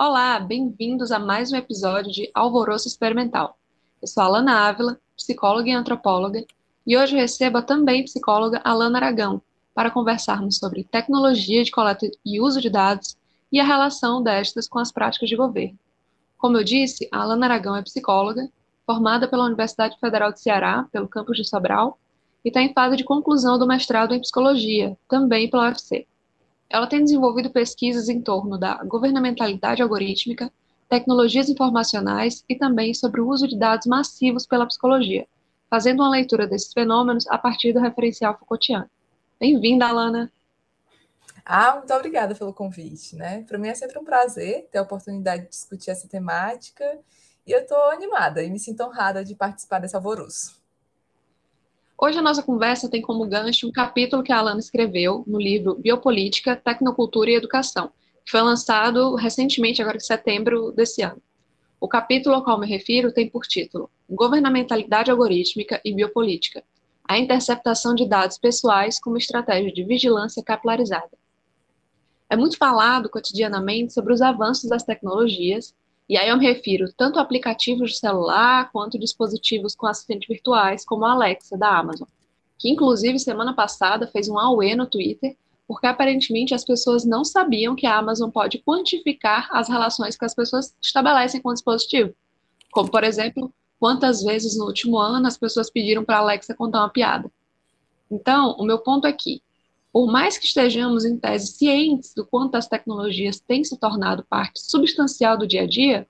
Olá, bem-vindos a mais um episódio de Alvoroço Experimental. Eu sou a Alana Ávila, psicóloga e antropóloga, e hoje recebo a também psicóloga Alana Aragão para conversarmos sobre tecnologia de coleta e uso de dados e a relação destas com as práticas de governo. Como eu disse, a Alana Aragão é psicóloga, formada pela Universidade Federal de Ceará, pelo campus de Sobral, e está em fase de conclusão do mestrado em psicologia, também pela UFC. Ela tem desenvolvido pesquisas em torno da governamentalidade algorítmica, tecnologias informacionais e também sobre o uso de dados massivos pela psicologia, fazendo uma leitura desses fenômenos a partir do referencial Foucaultiano. Bem-vinda, Alana! Ah, muito obrigada pelo convite, né? Para mim é sempre um prazer ter a oportunidade de discutir essa temática e eu estou animada e me sinto honrada de participar desse alvoroço. Hoje a nossa conversa tem como gancho um capítulo que a Alana escreveu no livro Biopolítica, Tecnocultura e Educação, que foi lançado recentemente, agora em setembro desse ano. O capítulo ao qual me refiro tem por título Governamentalidade Algorítmica e Biopolítica, a interceptação de dados pessoais como estratégia de vigilância capilarizada. É muito falado cotidianamente sobre os avanços das tecnologias e aí eu me refiro tanto a aplicativos de celular quanto dispositivos com assistentes virtuais, como a Alexa da Amazon, que inclusive semana passada fez um AUE no Twitter, porque aparentemente as pessoas não sabiam que a Amazon pode quantificar as relações que as pessoas estabelecem com o dispositivo. Como, por exemplo, quantas vezes no último ano as pessoas pediram para a Alexa contar uma piada. Então, o meu ponto é que por mais que estejamos, em tese, cientes do quanto as tecnologias têm se tornado parte substancial do dia a dia,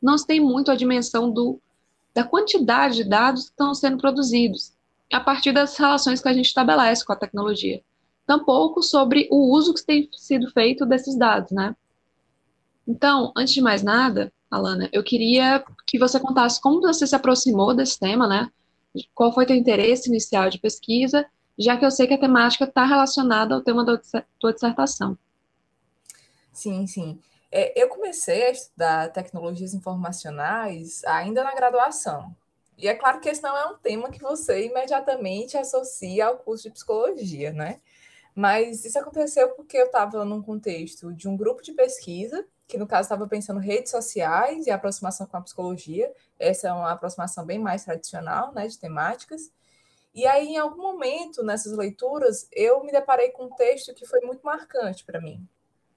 não se tem muito a dimensão do, da quantidade de dados que estão sendo produzidos a partir das relações que a gente estabelece com a tecnologia. Tampouco sobre o uso que tem sido feito desses dados, né? Então, antes de mais nada, Alana, eu queria que você contasse como você se aproximou desse tema, né? Qual foi teu interesse inicial de pesquisa já que eu sei que a temática está relacionada ao tema da tua dissertação. Sim, sim. É, eu comecei a estudar tecnologias informacionais ainda na graduação. E é claro que esse não é um tema que você imediatamente associa ao curso de psicologia, né? Mas isso aconteceu porque eu estava num contexto de um grupo de pesquisa, que no caso estava pensando redes sociais e aproximação com a psicologia. Essa é uma aproximação bem mais tradicional, né, de temáticas. E aí, em algum momento nessas leituras, eu me deparei com um texto que foi muito marcante para mim.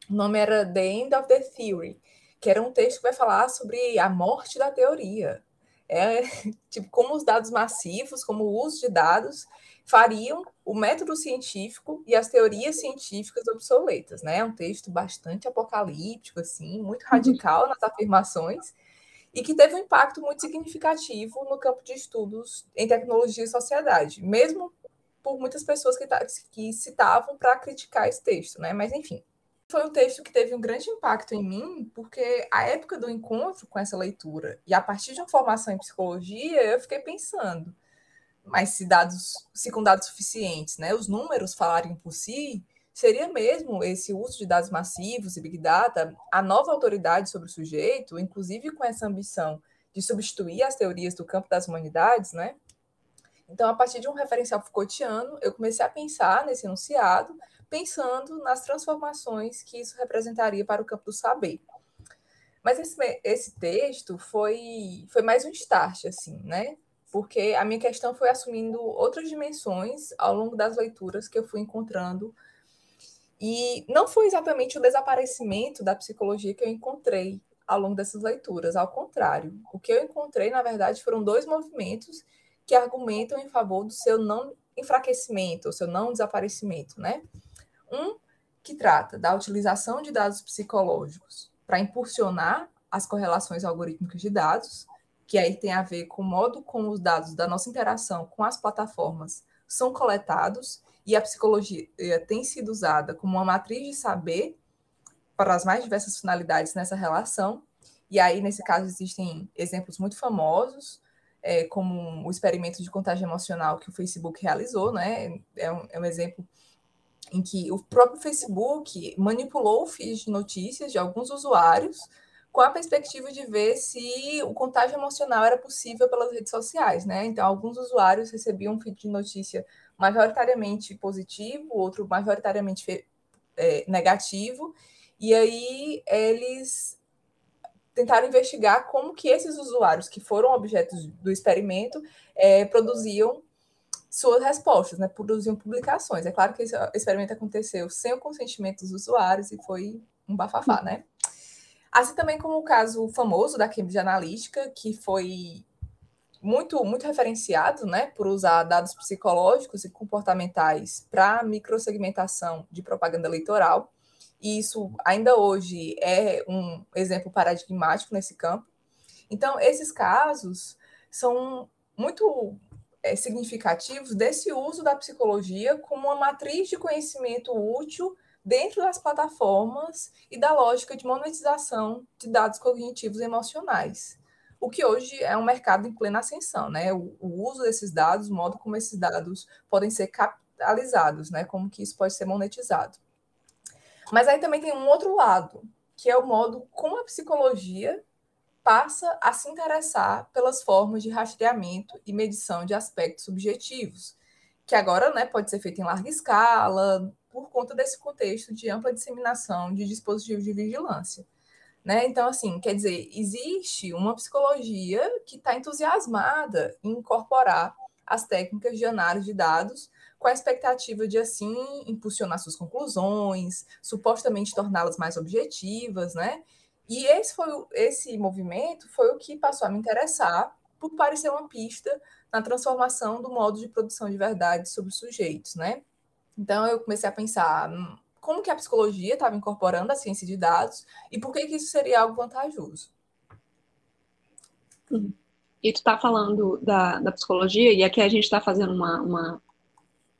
O nome era The End of the Theory, que era um texto que vai falar sobre a morte da teoria. É tipo como os dados massivos, como o uso de dados fariam o método científico e as teorias científicas obsoletas, né? É um texto bastante apocalíptico assim, muito uhum. radical nas afirmações e que teve um impacto muito significativo no campo de estudos em tecnologia e sociedade, mesmo por muitas pessoas que, que citavam para criticar esse texto, né? Mas enfim, foi um texto que teve um grande impacto em mim, porque a época do encontro com essa leitura e a partir de uma formação em psicologia, eu fiquei pensando, mas se dados, se com dados suficientes, né, os números falarem por si, Seria mesmo esse uso de dados massivos e Big Data a nova autoridade sobre o sujeito, inclusive com essa ambição de substituir as teorias do campo das humanidades, né? Então, a partir de um referencial Foucaultiano, eu comecei a pensar nesse enunciado, pensando nas transformações que isso representaria para o campo do saber. Mas esse, esse texto foi, foi mais um start, assim, né? Porque a minha questão foi assumindo outras dimensões ao longo das leituras que eu fui encontrando e não foi exatamente o desaparecimento da psicologia que eu encontrei ao longo dessas leituras, ao contrário. O que eu encontrei, na verdade, foram dois movimentos que argumentam em favor do seu não enfraquecimento, o seu não desaparecimento, né? Um que trata da utilização de dados psicológicos para impulsionar as correlações algorítmicas de dados, que aí tem a ver com o modo como os dados da nossa interação com as plataformas são coletados e a psicologia tem sido usada como uma matriz de saber para as mais diversas finalidades nessa relação. E aí, nesse caso, existem exemplos muito famosos, é, como o experimento de contagem emocional que o Facebook realizou, né? É um, é um exemplo em que o próprio Facebook manipulou o feed de notícias de alguns usuários com a perspectiva de ver se o contágio emocional era possível pelas redes sociais, né? Então, alguns usuários recebiam um feed de notícia majoritariamente positivo, outro majoritariamente é, negativo, e aí eles tentaram investigar como que esses usuários que foram objetos do experimento é, produziam suas respostas, né? produziam publicações. É claro que esse experimento aconteceu sem o consentimento dos usuários e foi um bafafá, né? Assim também como o caso famoso da Cambridge Analytica, que foi muito, muito referenciado né, por usar dados psicológicos e comportamentais para microsegmentação de propaganda eleitoral. E isso ainda hoje é um exemplo paradigmático nesse campo. Então, esses casos são muito é, significativos desse uso da psicologia como uma matriz de conhecimento útil dentro das plataformas e da lógica de monetização de dados cognitivos emocionais o que hoje é um mercado em plena ascensão, né? O, o, uso desses dados, o modo como esses dados podem ser capitalizados, né? Como que isso pode ser monetizado. Mas aí também tem um outro lado, que é o modo como a psicologia passa a se interessar pelas formas de rastreamento e medição de aspectos subjetivos, que agora né, pode ser feito em larga escala, por conta desse contexto de ampla disseminação de dispositivos de vigilância. Né? Então, assim, quer dizer, existe uma psicologia que está entusiasmada em incorporar as técnicas de análise de dados com a expectativa de, assim, impulsionar suas conclusões, supostamente torná-las mais objetivas, né? E esse, foi, esse movimento foi o que passou a me interessar por parecer uma pista na transformação do modo de produção de verdade sobre os sujeitos, né? Então, eu comecei a pensar, hum, como que a psicologia estava incorporando a ciência de dados e por que, que isso seria algo vantajoso. E tu está falando da, da psicologia, e aqui a gente está fazendo uma, uma,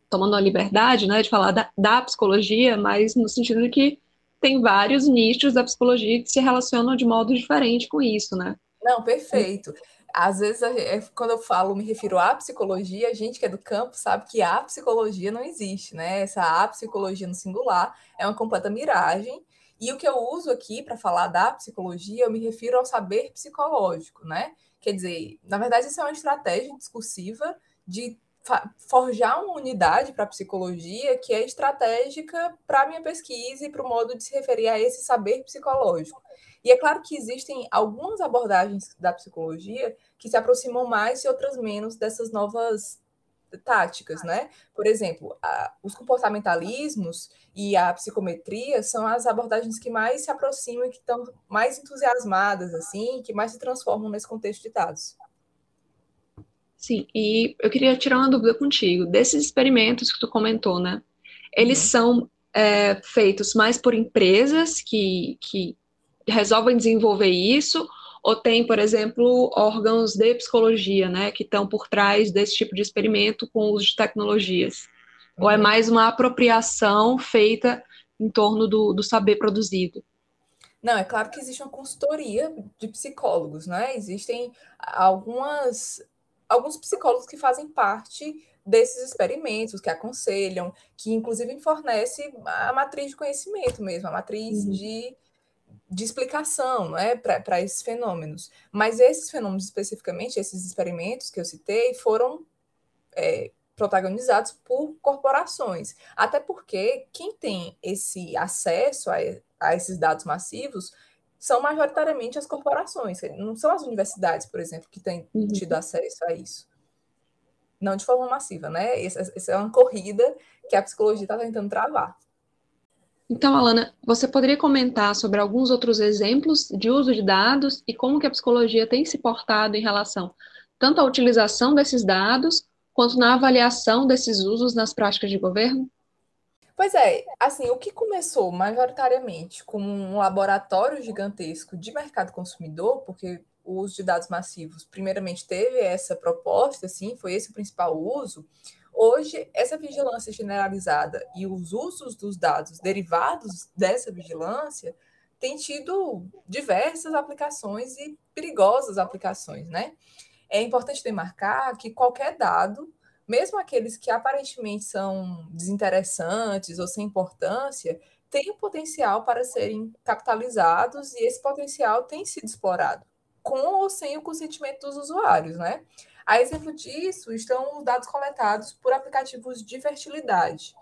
tomando a liberdade, né, de falar da, da psicologia, mas no sentido de que tem vários nichos da psicologia que se relacionam de modo diferente com isso, né? Não, perfeito às vezes, é, quando eu falo, me refiro à psicologia, a gente que é do campo sabe que a psicologia não existe, né? Essa a psicologia no singular é uma completa miragem. E o que eu uso aqui para falar da psicologia, eu me refiro ao saber psicológico, né? Quer dizer, na verdade, isso é uma estratégia discursiva de forjar uma unidade para psicologia que é estratégica para a minha pesquisa e para o modo de se referir a esse saber psicológico. E é claro que existem algumas abordagens da psicologia que se aproximam mais e outras menos dessas novas táticas, né? Por exemplo, a, os comportamentalismos e a psicometria são as abordagens que mais se aproximam e que estão mais entusiasmadas, assim, que mais se transformam nesse contexto de dados. Sim, e eu queria tirar uma dúvida contigo. Desses experimentos que tu comentou, né? Eles uhum. são é, feitos mais por empresas que, que resolvem desenvolver isso, ou tem, por exemplo, órgãos de psicologia, né, que estão por trás desse tipo de experimento com o uso de tecnologias? Uhum. Ou é uhum. mais uma apropriação feita em torno do, do saber produzido? Não, é claro que existe uma consultoria de psicólogos, né? Existem algumas, alguns psicólogos que fazem parte desses experimentos, que aconselham, que inclusive fornece a matriz de conhecimento mesmo, a matriz uhum. de de explicação é, para esses fenômenos. Mas esses fenômenos, especificamente, esses experimentos que eu citei, foram é, protagonizados por corporações. Até porque quem tem esse acesso a, a esses dados massivos são majoritariamente as corporações, não são as universidades, por exemplo, que têm uhum. tido acesso a isso. Não de forma massiva, né? Essa, essa é uma corrida que a psicologia está tentando travar. Então, Alana, você poderia comentar sobre alguns outros exemplos de uso de dados e como que a psicologia tem se portado em relação tanto à utilização desses dados quanto na avaliação desses usos nas práticas de governo? Pois é, assim, o que começou majoritariamente como um laboratório gigantesco de mercado consumidor, porque o uso de dados massivos, primeiramente, teve essa proposta, assim, foi esse o principal uso, Hoje, essa vigilância generalizada e os usos dos dados derivados dessa vigilância têm tido diversas aplicações e perigosas aplicações, né? É importante demarcar que qualquer dado, mesmo aqueles que aparentemente são desinteressantes ou sem importância, tem o potencial para serem capitalizados e esse potencial tem sido explorado, com ou sem o consentimento dos usuários, né? A exemplo disso estão os dados coletados por aplicativos de fertilidade.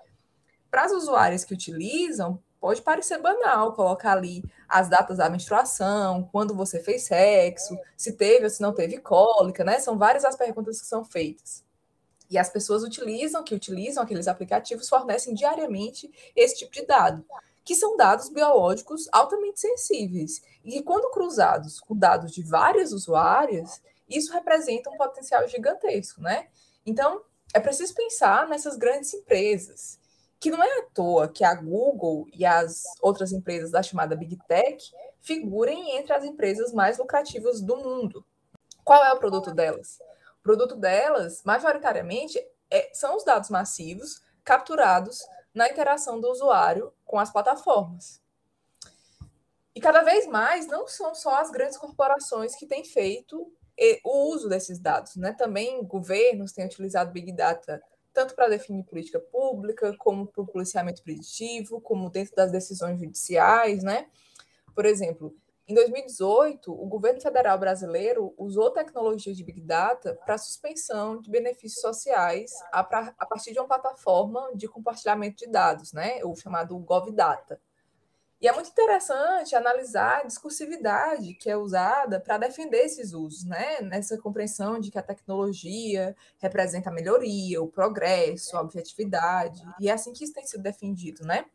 Para as usuárias que utilizam, pode parecer banal colocar ali as datas da menstruação, quando você fez sexo, se teve ou se não teve cólica, né? São várias as perguntas que são feitas. E as pessoas utilizam, que utilizam aqueles aplicativos, fornecem diariamente esse tipo de dado, que são dados biológicos altamente sensíveis. E quando cruzados com dados de várias usuárias, isso representa um potencial gigantesco, né? Então, é preciso pensar nessas grandes empresas, que não é à toa que a Google e as outras empresas da chamada Big Tech figurem entre as empresas mais lucrativas do mundo. Qual é o produto delas? Produto delas, majoritariamente, é, são os dados massivos capturados na interação do usuário com as plataformas. E cada vez mais não são só as grandes corporações que têm feito o uso desses dados, né? Também governos têm utilizado Big Data tanto para definir política pública, como para o policiamento preditivo, como dentro das decisões judiciais, né? Por exemplo, em 2018, o governo federal brasileiro usou tecnologias de Big Data para suspensão de benefícios sociais a, pra, a partir de uma plataforma de compartilhamento de dados, né? O chamado GovData. E é muito interessante analisar a discursividade que é usada para defender esses usos, né? Nessa compreensão de que a tecnologia representa a melhoria, o progresso, a objetividade, e é assim que isso tem sido defendido, né?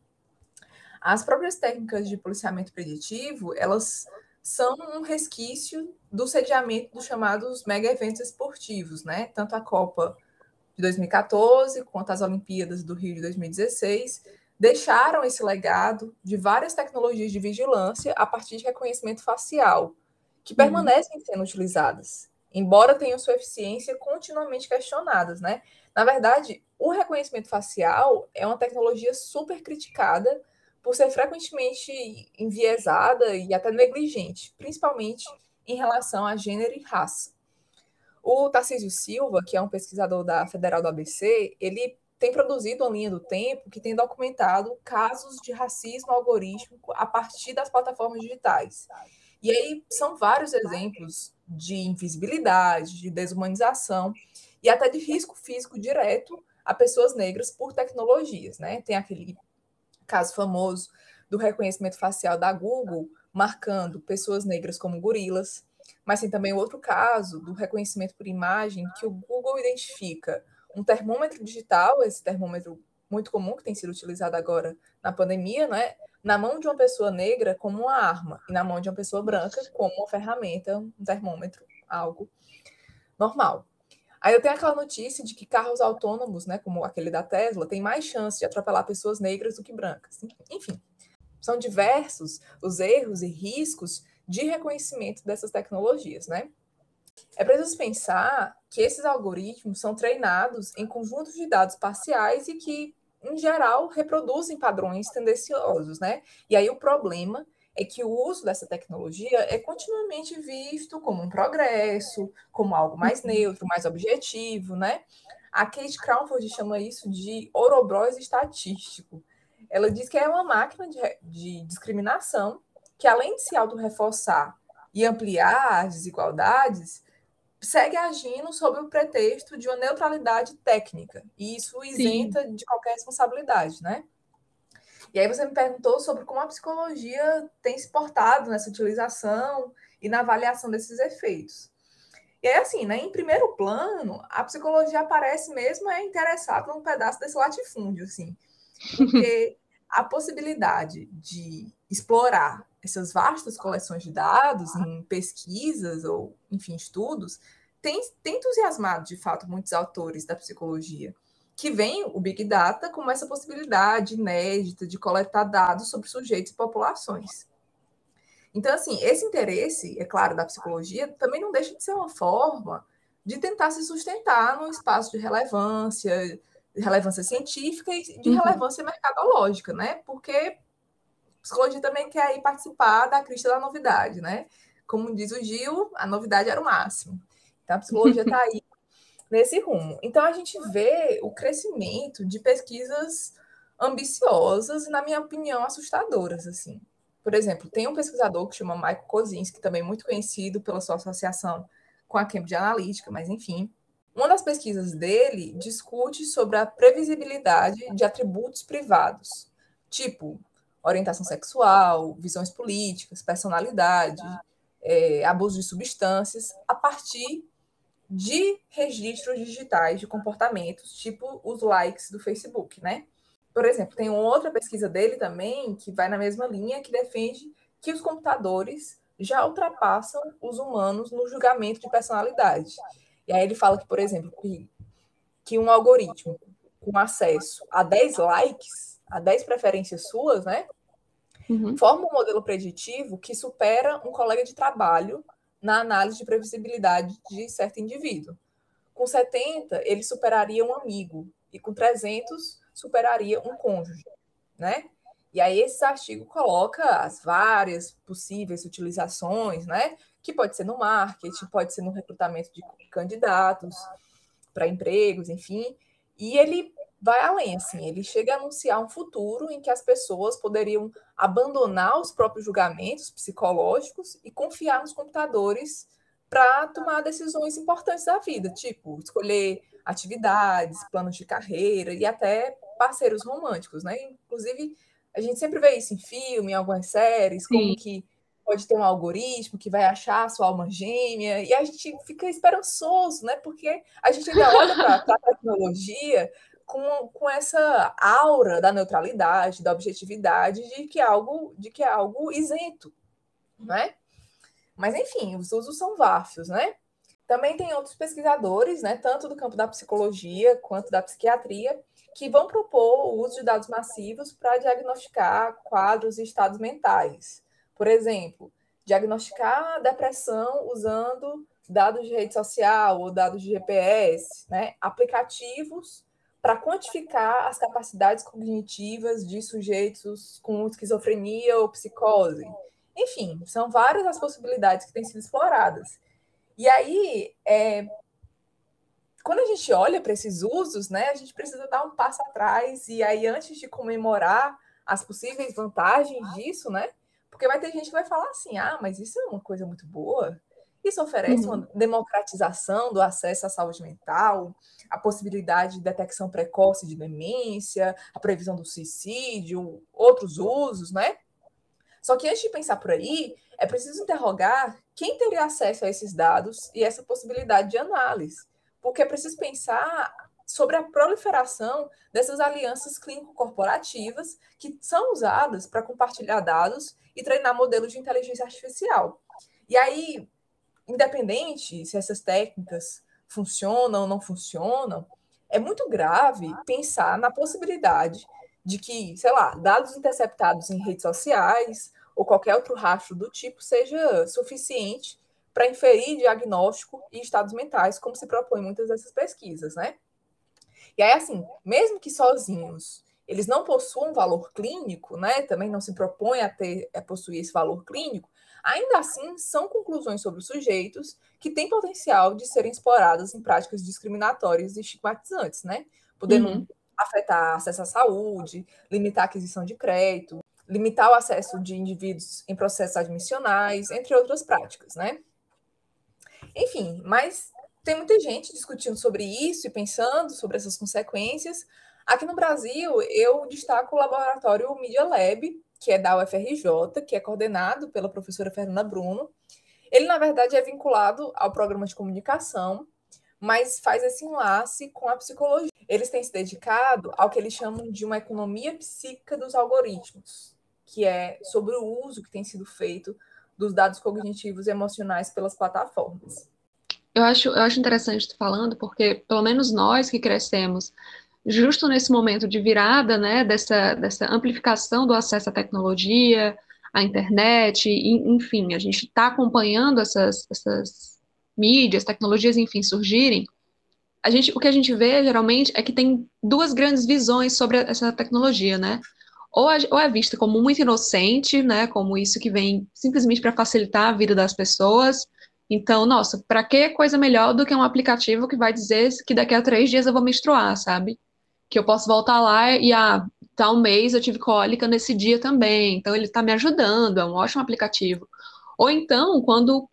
As próprias técnicas de policiamento preditivo, elas são um resquício do sediamento dos chamados mega eventos esportivos, né? Tanto a Copa de 2014 quanto as Olimpíadas do Rio de 2016 deixaram esse legado de várias tecnologias de vigilância a partir de reconhecimento facial, que uhum. permanecem sendo utilizadas, embora tenham sua eficiência continuamente questionadas, né? Na verdade, o reconhecimento facial é uma tecnologia super criticada por ser frequentemente enviesada e até negligente, principalmente em relação a gênero e raça. O Tarcísio Silva, que é um pesquisador da Federal do ABC, ele tem produzido uma linha do tempo que tem documentado casos de racismo algorítmico a partir das plataformas digitais. E aí são vários exemplos de invisibilidade, de desumanização e até de risco físico direto a pessoas negras por tecnologias, né? Tem aquele caso famoso do reconhecimento facial da Google marcando pessoas negras como gorilas, mas tem também outro caso do reconhecimento por imagem que o Google identifica um termômetro digital, esse termômetro muito comum que tem sido utilizado agora na pandemia, né? Na mão de uma pessoa negra como uma arma e na mão de uma pessoa branca como uma ferramenta, um termômetro, algo normal. Aí eu tenho aquela notícia de que carros autônomos, né, como aquele da Tesla, tem mais chance de atropelar pessoas negras do que brancas. Enfim, são diversos os erros e riscos de reconhecimento dessas tecnologias, né? É preciso pensar que esses algoritmos são treinados em conjuntos de dados parciais e que, em geral, reproduzem padrões tendenciosos, né? E aí o problema é que o uso dessa tecnologia é continuamente visto como um progresso, como algo mais uhum. neutro, mais objetivo, né? A Kate Crawford chama isso de Ouroboros estatístico. Ela diz que é uma máquina de, de discriminação que, além de se autorreforçar e ampliar as desigualdades, segue agindo sob o pretexto de uma neutralidade técnica, e isso isenta Sim. de qualquer responsabilidade, né? E aí você me perguntou sobre como a psicologia tem se portado nessa utilização e na avaliação desses efeitos. E é assim, né? Em primeiro plano, a psicologia aparece mesmo é interessada num pedaço desse latifúndio, assim, porque a possibilidade de explorar essas vastas coleções de dados em pesquisas ou, enfim, estudos, tem, tem entusiasmado, de fato, muitos autores da psicologia, que veem o Big Data como essa possibilidade inédita de coletar dados sobre sujeitos e populações. Então, assim, esse interesse, é claro, da psicologia também não deixa de ser uma forma de tentar se sustentar num espaço de relevância, de relevância científica e de uhum. relevância mercadológica, né? Porque psicologia também quer ir participar da crista da novidade, né? Como diz o Gil, a novidade era o máximo. Então, a psicologia está aí nesse rumo. Então, a gente vê o crescimento de pesquisas ambiciosas e, na minha opinião, assustadoras, assim. Por exemplo, tem um pesquisador que chama Michael Kozinski, também muito conhecido pela sua associação com a Cambridge Analytica, mas enfim. Uma das pesquisas dele discute sobre a previsibilidade de atributos privados, tipo orientação sexual, visões políticas, personalidade, é, abuso de substâncias, a partir de registros digitais de comportamentos, tipo os likes do Facebook, né? Por exemplo, tem outra pesquisa dele também que vai na mesma linha, que defende que os computadores já ultrapassam os humanos no julgamento de personalidade. E aí ele fala que, por exemplo, que, que um algoritmo com acesso a 10 likes, a 10 preferências suas, né? Uhum. Forma um modelo preditivo que supera um colega de trabalho na análise de previsibilidade de certo indivíduo. Com 70, ele superaria um amigo, e com 300, superaria um cônjuge, né? E aí esse artigo coloca as várias possíveis utilizações, né? Que pode ser no marketing, pode ser no recrutamento de candidatos para empregos, enfim. E ele vai além, assim, ele chega a anunciar um futuro em que as pessoas poderiam abandonar os próprios julgamentos psicológicos e confiar nos computadores para tomar decisões importantes da vida, tipo escolher atividades, planos de carreira e até parceiros românticos, né? Inclusive, a gente sempre vê isso em filme, em algumas séries, Sim. como que pode ter um algoritmo que vai achar a sua alma gêmea, e a gente fica esperançoso, né? Porque a gente ainda olha para a tecnologia com, com essa aura da neutralidade, da objetividade, de que é algo, de que é algo isento, né? Mas enfim, os usos são vários, né? Também tem outros pesquisadores, né, tanto do campo da psicologia quanto da psiquiatria, que vão propor o uso de dados massivos para diagnosticar quadros e estados mentais. Por exemplo, diagnosticar depressão usando dados de rede social ou dados de GPS, né? aplicativos para quantificar as capacidades cognitivas de sujeitos com esquizofrenia ou psicose. Enfim, são várias as possibilidades que têm sido exploradas. E aí, é, quando a gente olha para esses usos, né, a gente precisa dar um passo atrás e aí antes de comemorar as possíveis vantagens disso, né? Porque vai ter gente que vai falar assim: "Ah, mas isso é uma coisa muito boa. Isso oferece uhum. uma democratização do acesso à saúde mental, a possibilidade de detecção precoce de demência, a previsão do suicídio, outros usos, né? Só que antes de pensar por aí, é preciso interrogar quem teria acesso a esses dados e essa possibilidade de análise porque é preciso pensar sobre a proliferação dessas alianças clínico-corporativas que são usadas para compartilhar dados e treinar modelos de inteligência artificial. E aí, independente se essas técnicas funcionam ou não funcionam, é muito grave pensar na possibilidade de que, sei lá, dados interceptados em redes sociais ou qualquer outro rastro do tipo seja suficiente para inferir diagnóstico e estados mentais, como se propõe muitas dessas pesquisas, né? E aí, assim, mesmo que sozinhos eles não possuam valor clínico, né? Também não se propõe a ter a possuir esse valor clínico, ainda assim são conclusões sobre os sujeitos que têm potencial de serem exploradas em práticas discriminatórias e estigmatizantes, né? Podendo uhum. afetar acesso à saúde, limitar a aquisição de crédito, limitar o acesso de indivíduos em processos admissionais, entre outras práticas, né? Enfim, mas tem muita gente discutindo sobre isso e pensando sobre essas consequências. Aqui no Brasil, eu destaco o laboratório Media Lab, que é da UFRJ, que é coordenado pela professora Fernanda Bruno. Ele, na verdade, é vinculado ao programa de comunicação, mas faz esse enlace com a psicologia. Eles têm se dedicado ao que eles chamam de uma economia psíquica dos algoritmos, que é sobre o uso que tem sido feito dos dados cognitivos e emocionais pelas plataformas. Eu acho, eu acho interessante tu falando, porque pelo menos nós que crescemos justo nesse momento de virada, né, dessa, dessa amplificação do acesso à tecnologia, à internet, enfim, a gente está acompanhando essas, essas mídias, tecnologias, enfim, surgirem. A gente, o que a gente vê geralmente é que tem duas grandes visões sobre essa tecnologia, né? ou, ou é vista como muito inocente, né, como isso que vem simplesmente para facilitar a vida das pessoas. Então, nossa, para que coisa melhor do que um aplicativo que vai dizer que daqui a três dias eu vou menstruar, sabe? Que eu posso voltar lá e, ah, tal mês eu tive cólica nesse dia também, então ele está me ajudando, é um ótimo aplicativo. Ou então, quando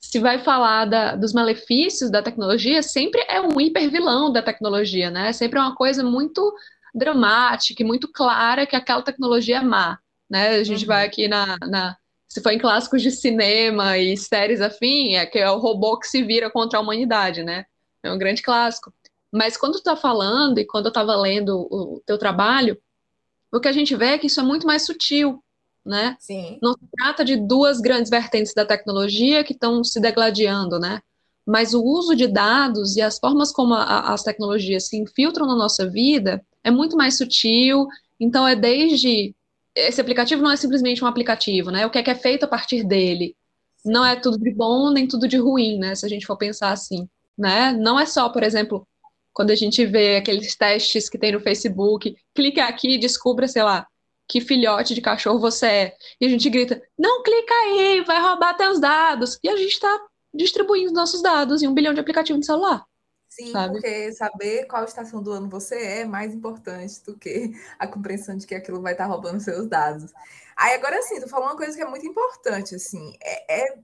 se vai falar da, dos malefícios da tecnologia, sempre é um hipervilão da tecnologia, né? Sempre é uma coisa muito dramática e muito clara que aquela tecnologia é má. né? A gente uhum. vai aqui na, na, se for em clássicos de cinema e séries afim, é que é o robô que se vira contra a humanidade, né? É um grande clássico. Mas quando tu tá falando e quando eu estava lendo o teu trabalho, o que a gente vê é que isso é muito mais sutil, né? Sim. Não se trata de duas grandes vertentes da tecnologia que estão se degladiando, né? Mas o uso de dados e as formas como a, as tecnologias se infiltram na nossa vida é muito mais sutil. Então, é desde. Esse aplicativo não é simplesmente um aplicativo, né? O que é que é feito a partir dele? Não é tudo de bom nem tudo de ruim, né? Se a gente for pensar assim, né? Não é só, por exemplo, quando a gente vê aqueles testes que tem no Facebook, clica aqui e descubra, sei lá, que filhote de cachorro você é. E a gente grita, não clica aí, vai roubar teus dados. E a gente está distribuindo nossos dados em um bilhão de aplicativos de celular. Sim, sabe? porque saber qual estação do ano você é é mais importante do que a compreensão de que aquilo vai estar roubando seus dados. Aí agora sim, tu falou uma coisa que é muito importante, assim, é, é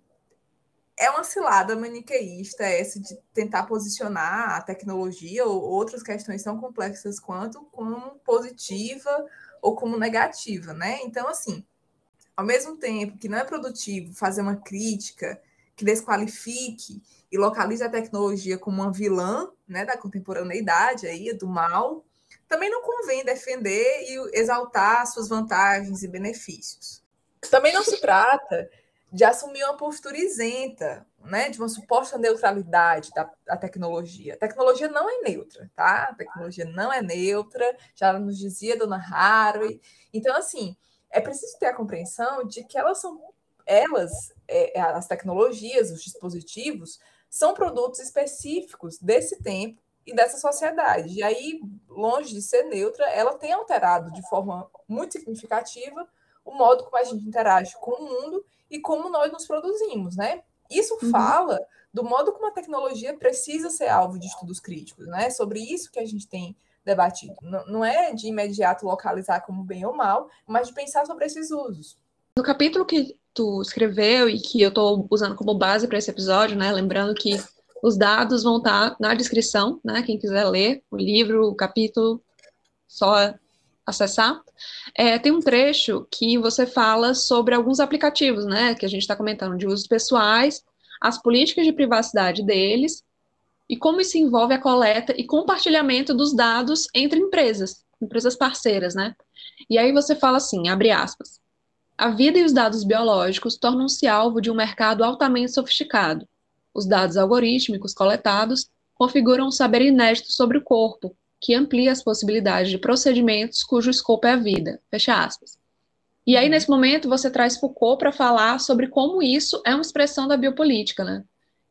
é uma cilada maniqueísta essa de tentar posicionar a tecnologia ou outras questões tão complexas quanto como positiva ou como negativa, né? Então, assim, ao mesmo tempo que não é produtivo fazer uma crítica que desqualifique e localize a tecnologia como uma vilã, né, da contemporaneidade aí, do mal, também não convém defender e exaltar suas vantagens e benefícios. Também não se trata de assumir uma postura isenta, né, de uma suposta neutralidade da, da, tecnologia. A tecnologia não é neutra, tá? A tecnologia não é neutra, já nos dizia Dona Haraway. Então, assim, é preciso ter a compreensão de que elas são, elas, é, é as tecnologias, os dispositivos, são produtos específicos desse tempo e dessa sociedade. E aí, longe de ser neutra, ela tem alterado de forma muito significativa o modo como a gente interage com o mundo e como nós nos produzimos, né? Isso uhum. fala do modo como a tecnologia precisa ser alvo de estudos críticos, né? Sobre isso que a gente tem debatido. Não, não é de imediato localizar como bem ou mal, mas de pensar sobre esses usos. No capítulo que tu escreveu e que eu estou usando como base para esse episódio, né? Lembrando que os dados vão estar tá na descrição, né? Quem quiser ler o livro, o capítulo, só acessar, é, tem um trecho que você fala sobre alguns aplicativos, né, que a gente está comentando, de usos pessoais, as políticas de privacidade deles, e como isso envolve a coleta e compartilhamento dos dados entre empresas, empresas parceiras, né? E aí você fala assim, abre aspas, a vida e os dados biológicos tornam-se alvo de um mercado altamente sofisticado. Os dados algorítmicos coletados configuram um saber inédito sobre o corpo, que amplia as possibilidades de procedimentos cujo escopo é a vida. Fecha aspas. E aí, uhum. nesse momento, você traz Foucault para falar sobre como isso é uma expressão da biopolítica, né?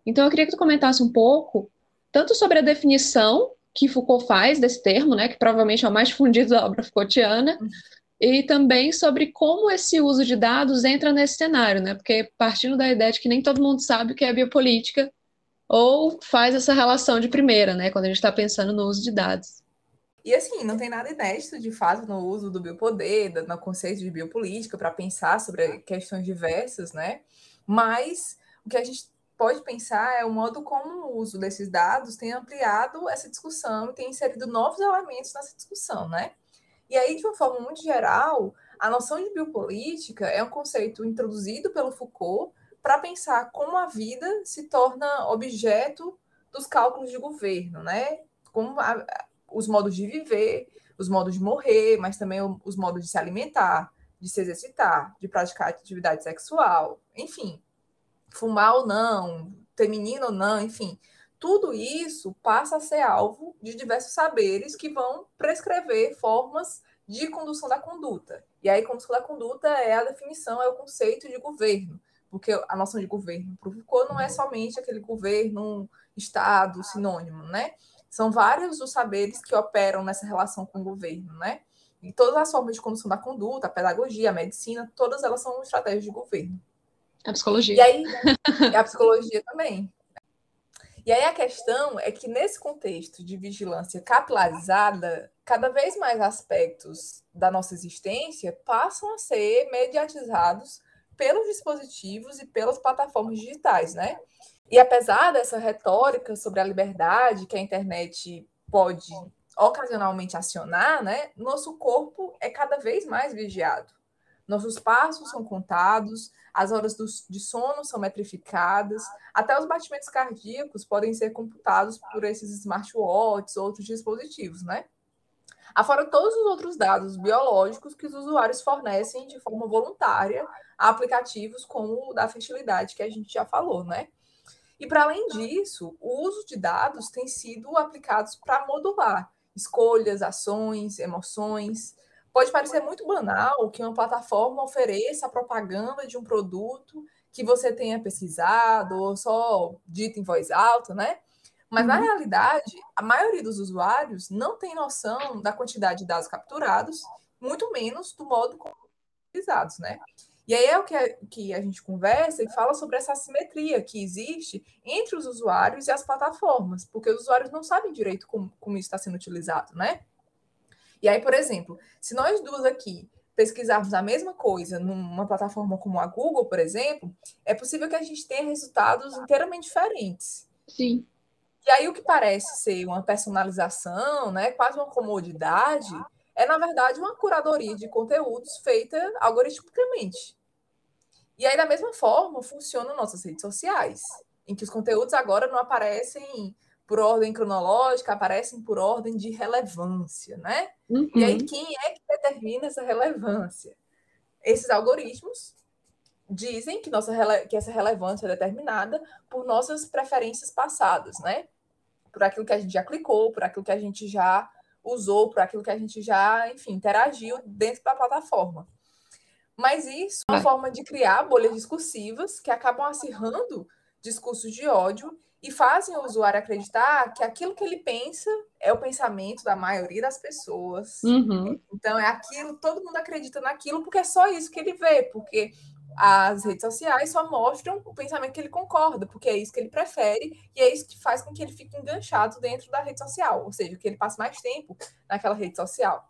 Então, eu queria que tu comentasse um pouco, tanto sobre a definição que Foucault faz desse termo, né, que provavelmente é o mais difundido da obra Foucaultiana, uhum. e também sobre como esse uso de dados entra nesse cenário, né? Porque partindo da ideia de que nem todo mundo sabe o que é biopolítica, ou faz essa relação de primeira, né, quando a gente está pensando no uso de dados. E assim, não tem nada inédito de fato no uso do biopoder, no conceito de biopolítica, para pensar sobre questões diversas, né? Mas o que a gente pode pensar é o modo como o uso desses dados tem ampliado essa discussão e tem inserido novos elementos nessa discussão, né? E aí, de uma forma muito geral, a noção de biopolítica é um conceito introduzido pelo Foucault para pensar como a vida se torna objeto dos cálculos de governo, né? Como a, os modos de viver, os modos de morrer, mas também os modos de se alimentar, de se exercitar, de praticar atividade sexual, enfim, fumar ou não, ter menino ou não, enfim, tudo isso passa a ser alvo de diversos saberes que vão prescrever formas de condução da conduta. E aí, condução da conduta é a definição, é o conceito de governo, porque a noção de governo Foucault não é somente aquele governo, Estado, sinônimo, né? São vários os saberes que operam nessa relação com o governo, né? E todas as formas de condução da conduta, a pedagogia, a medicina, todas elas são estratégias de governo. A psicologia. E aí, e a psicologia também. E aí a questão é que nesse contexto de vigilância capilarizada, cada vez mais aspectos da nossa existência passam a ser mediatizados pelos dispositivos e pelas plataformas digitais, né? E apesar dessa retórica sobre a liberdade que a internet pode ocasionalmente acionar, né, nosso corpo é cada vez mais vigiado. Nossos passos são contados, as horas do, de sono são metrificadas, até os batimentos cardíacos podem ser computados por esses smartwatches ou outros dispositivos, né? Afora todos os outros dados biológicos que os usuários fornecem de forma voluntária a aplicativos como o da fertilidade, que a gente já falou, né? E para além disso, o uso de dados tem sido aplicados para modular escolhas, ações, emoções. Pode parecer muito banal que uma plataforma ofereça a propaganda de um produto que você tenha pesquisado ou só dito em voz alta, né? Mas, uhum. na realidade, a maioria dos usuários não tem noção da quantidade de dados capturados, muito menos do modo como utilizados, né? E aí é o que a, que a gente conversa e fala sobre essa simetria que existe entre os usuários e as plataformas, porque os usuários não sabem direito como, como isso está sendo utilizado, né? E aí, por exemplo, se nós duas aqui pesquisarmos a mesma coisa numa plataforma como a Google, por exemplo, é possível que a gente tenha resultados inteiramente diferentes. Sim. E aí o que parece ser uma personalização, né, quase uma comodidade, é na verdade uma curadoria de conteúdos feita algoritmicamente. E aí da mesma forma funcionam nossas redes sociais, em que os conteúdos agora não aparecem por ordem cronológica, aparecem por ordem de relevância, né? Uhum. E aí quem é que determina essa relevância? Esses algoritmos dizem que, nossa, que essa relevância é determinada por nossas preferências passadas, né? Por aquilo que a gente já clicou, por aquilo que a gente já usou, por aquilo que a gente já, enfim, interagiu dentro da plataforma. Mas isso é uma forma de criar bolhas discursivas que acabam acirrando discursos de ódio e fazem o usuário acreditar que aquilo que ele pensa é o pensamento da maioria das pessoas. Uhum. Então é aquilo, todo mundo acredita naquilo porque é só isso que ele vê, porque as redes sociais só mostram o pensamento que ele concorda, porque é isso que ele prefere e é isso que faz com que ele fique enganchado dentro da rede social, ou seja, que ele passe mais tempo naquela rede social,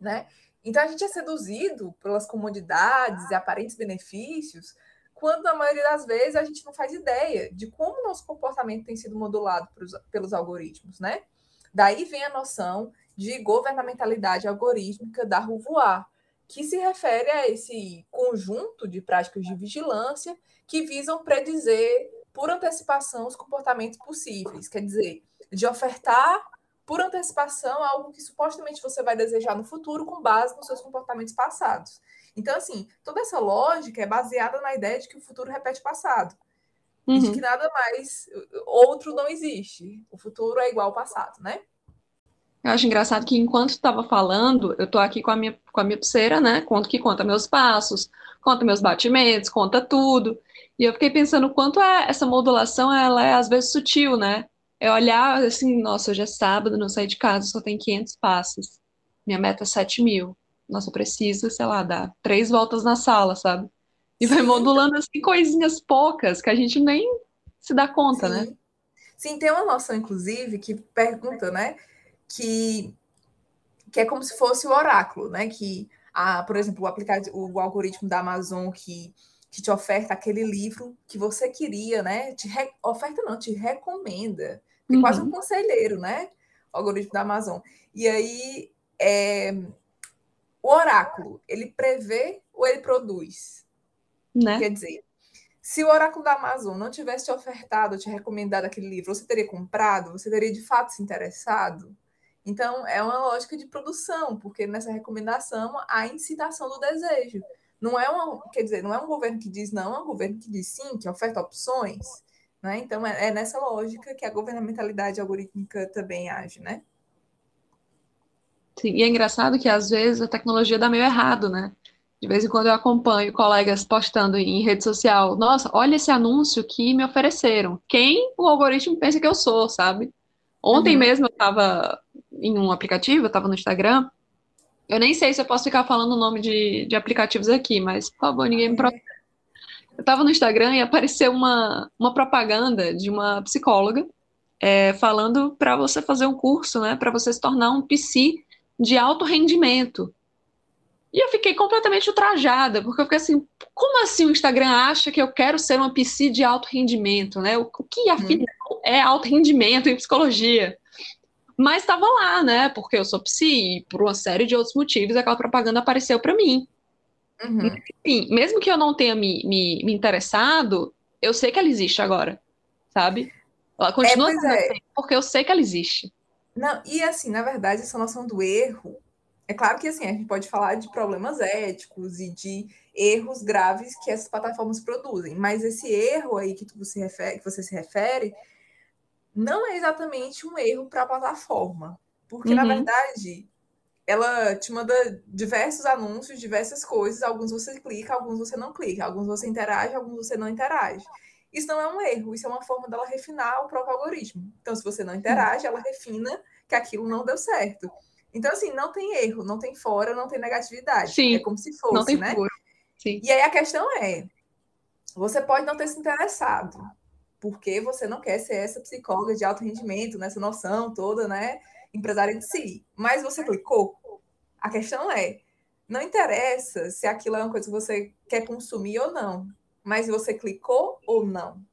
né? Então a gente é seduzido pelas comodidades e aparentes benefícios, quando na maioria das vezes a gente não faz ideia de como nosso comportamento tem sido modulado pelos algoritmos, né? Daí vem a noção de governamentalidade algorítmica da Rouvoir, que se refere a esse conjunto de práticas de vigilância que visam predizer por antecipação os comportamentos possíveis, quer dizer, de ofertar por antecipação algo que supostamente você vai desejar no futuro com base nos seus comportamentos passados. Então, assim, toda essa lógica é baseada na ideia de que o futuro repete o passado. Uhum. E de uhum. que nada mais, outro não existe. O futuro é igual ao passado, né? Eu acho engraçado que enquanto estava falando, eu estou aqui com a minha, com a minha pulseira, né? Conto que conta meus passos, conta meus batimentos, conta tudo. E eu fiquei pensando o quanto é, essa modulação ela é às vezes sutil, né? É olhar assim, nossa, hoje é sábado, não saí de casa, só tem 500 passos. Minha meta é 7 mil. Nossa, eu preciso, sei lá, dar três voltas na sala, sabe? E vai modulando assim coisinhas poucas que a gente nem se dá conta, Sim. né? Sim, tem uma noção, inclusive, que pergunta, né? Que, que é como se fosse o oráculo, né? Que, a, por exemplo, o, aplicativo, o algoritmo da Amazon que, que te oferta aquele livro que você queria, né? Te re, oferta não, te recomenda. É uhum. quase um conselheiro, né? O algoritmo da Amazon. E aí, é, o oráculo, ele prevê ou ele produz? Né? Quer dizer, se o oráculo da Amazon não tivesse te ofertado, te recomendado aquele livro, você teria comprado? Você teria de fato se interessado? Então, é uma lógica de produção, porque nessa recomendação há incitação do desejo. Não é uma, quer dizer, não é um governo que diz não, é um governo que diz sim, que oferta opções. Né? Então, é, é nessa lógica que a governamentalidade algorítmica também age, né? Sim, e é engraçado que às vezes a tecnologia dá meio errado, né? De vez em quando eu acompanho colegas postando em rede social, nossa, olha esse anúncio que me ofereceram. Quem o algoritmo pensa que eu sou, sabe? Ontem uhum. mesmo eu estava em um aplicativo, eu estava no Instagram. Eu nem sei se eu posso ficar falando o nome de, de aplicativos aqui, mas por favor, ninguém me processa. Eu estava no Instagram e apareceu uma, uma propaganda de uma psicóloga é, falando para você fazer um curso, né, para você se tornar um PC de alto rendimento. E eu fiquei completamente ultrajada, porque eu fiquei assim, como assim o Instagram acha que eu quero ser uma PC de alto rendimento, né? O, o que afinal hum. é alto rendimento em psicologia? Mas estava lá, né? Porque eu sou psi e por uma série de outros motivos aquela propaganda apareceu para mim. Uhum. Enfim, mesmo que eu não tenha me, me, me, interessado, eu sei que ela existe agora, sabe? Ela continua é, é. porque eu sei que ela existe. Não, e assim, na verdade, essa noção do erro, é claro que assim, a gente pode falar de problemas éticos e de erros graves que essas plataformas produzem, mas esse erro aí que, você, refere, que você se refere não é exatamente um erro para a plataforma, porque uhum. na verdade ela te manda diversos anúncios, diversas coisas, alguns você clica, alguns você não clica, alguns você interage, alguns você não interage. Isso não é um erro, isso é uma forma dela refinar o próprio algoritmo. Então, se você não interage, ela refina que aquilo não deu certo. Então, assim, não tem erro, não tem fora, não tem negatividade. Sim, é como se fosse, não tem né? E aí a questão é: você pode não ter se interessado, porque você não quer ser essa psicóloga de alto rendimento, nessa noção toda, né? Empresária de si. Mas você clicou, a questão é, não interessa se aquilo é uma coisa que você quer consumir ou não, mas você clicou ou não.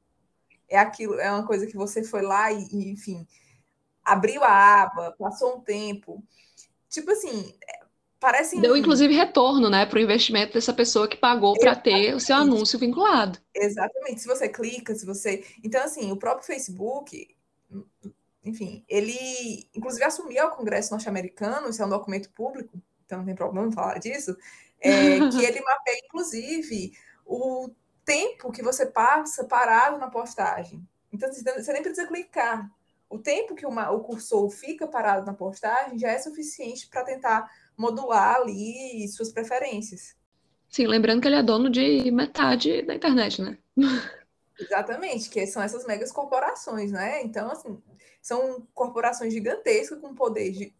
É aquilo, é uma coisa que você foi lá e, e enfim, abriu a aba, passou um tempo. Tipo assim, Deu inclusive retorno, né, para o investimento dessa pessoa que pagou para ter o seu anúncio vinculado. Exatamente. Se você clica, se você. Então, assim, o próprio Facebook, enfim, ele inclusive assumiu ao Congresso norte-americano, isso é um documento público, então não tem problema falar disso, é, que ele mapeia, inclusive, o tempo que você passa parado na postagem. Então, você nem precisa clicar. O tempo que uma, o cursor fica parado na postagem já é suficiente para tentar modular ali suas preferências. Sim, lembrando que ele é dono de metade da internet, né? Exatamente, que são essas megas corporações, né? Então, assim, são corporações gigantescas com poder de,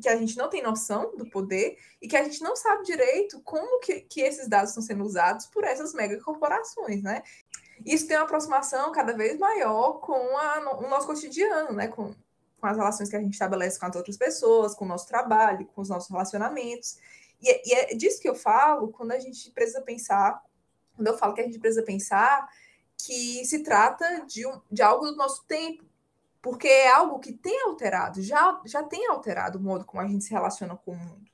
que a gente não tem noção do poder e que a gente não sabe direito como que, que esses dados estão sendo usados por essas mega corporações, né? Isso tem uma aproximação cada vez maior com a, o nosso cotidiano, né? Com, com as relações que a gente estabelece com as outras pessoas, com o nosso trabalho, com os nossos relacionamentos. E, é, e é disso que eu falo quando a gente precisa pensar, quando eu falo que a gente precisa pensar que se trata de, um, de algo do nosso tempo, porque é algo que tem alterado, já, já tem alterado o modo como a gente se relaciona com o mundo.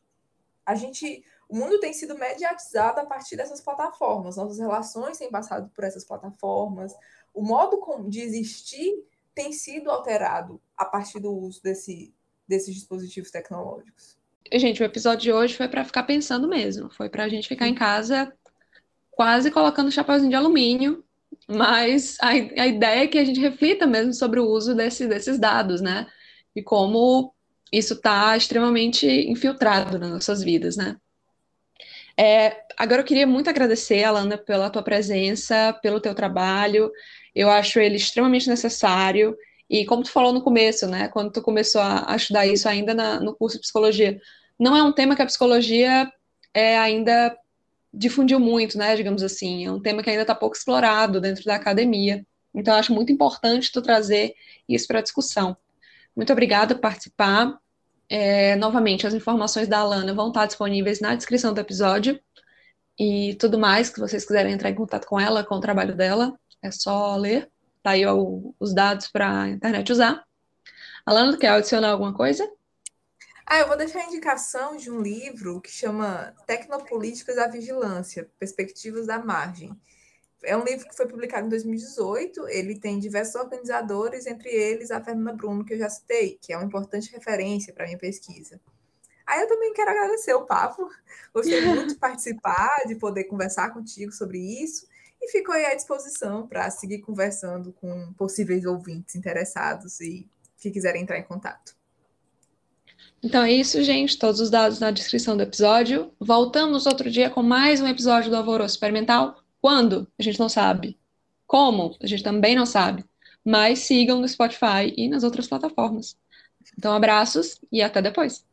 A gente, o mundo tem sido mediatizado a partir dessas plataformas, nossas relações têm passado por essas plataformas, o modo de existir tem sido alterado a partir do uso desse, desses dispositivos tecnológicos. Gente, o episódio de hoje foi para ficar pensando mesmo, foi para a gente ficar em casa quase colocando o chapéuzinho de alumínio mas a, a ideia é que a gente reflita mesmo sobre o uso desse, desses dados, né? E como isso está extremamente infiltrado nas nossas vidas, né? É, agora eu queria muito agradecer, Alana, pela tua presença, pelo teu trabalho. Eu acho ele extremamente necessário. E como tu falou no começo, né? Quando tu começou a, estudar isso ainda na, no curso de psicologia, não é um tema que a psicologia é ainda difundiu muito, né, digamos assim, é um tema que ainda está pouco explorado dentro da academia. Então, acho muito importante tu trazer isso para a discussão. Muito obrigada por participar. É, novamente, as informações da Alana vão estar disponíveis na descrição do episódio. E tudo mais que vocês quiserem entrar em contato com ela, com o trabalho dela, é só ler. Tá aí os dados para a internet usar. Alana, quer adicionar alguma coisa? Ah, eu vou deixar a indicação de um livro que chama Tecnopolíticas da Vigilância, Perspectivas da Margem. É um livro que foi publicado em 2018, ele tem diversos organizadores, entre eles a Fernanda Bruno, que eu já citei, que é uma importante referência para a minha pesquisa. Aí eu também quero agradecer o papo, gostei muito de participar, de poder conversar contigo sobre isso, e fico aí à disposição para seguir conversando com possíveis ouvintes interessados e que quiserem entrar em contato. Então é isso, gente. Todos os dados na descrição do episódio. Voltamos outro dia com mais um episódio do Alvoroço Experimental. Quando? A gente não sabe. Como? A gente também não sabe. Mas sigam no Spotify e nas outras plataformas. Então, abraços e até depois.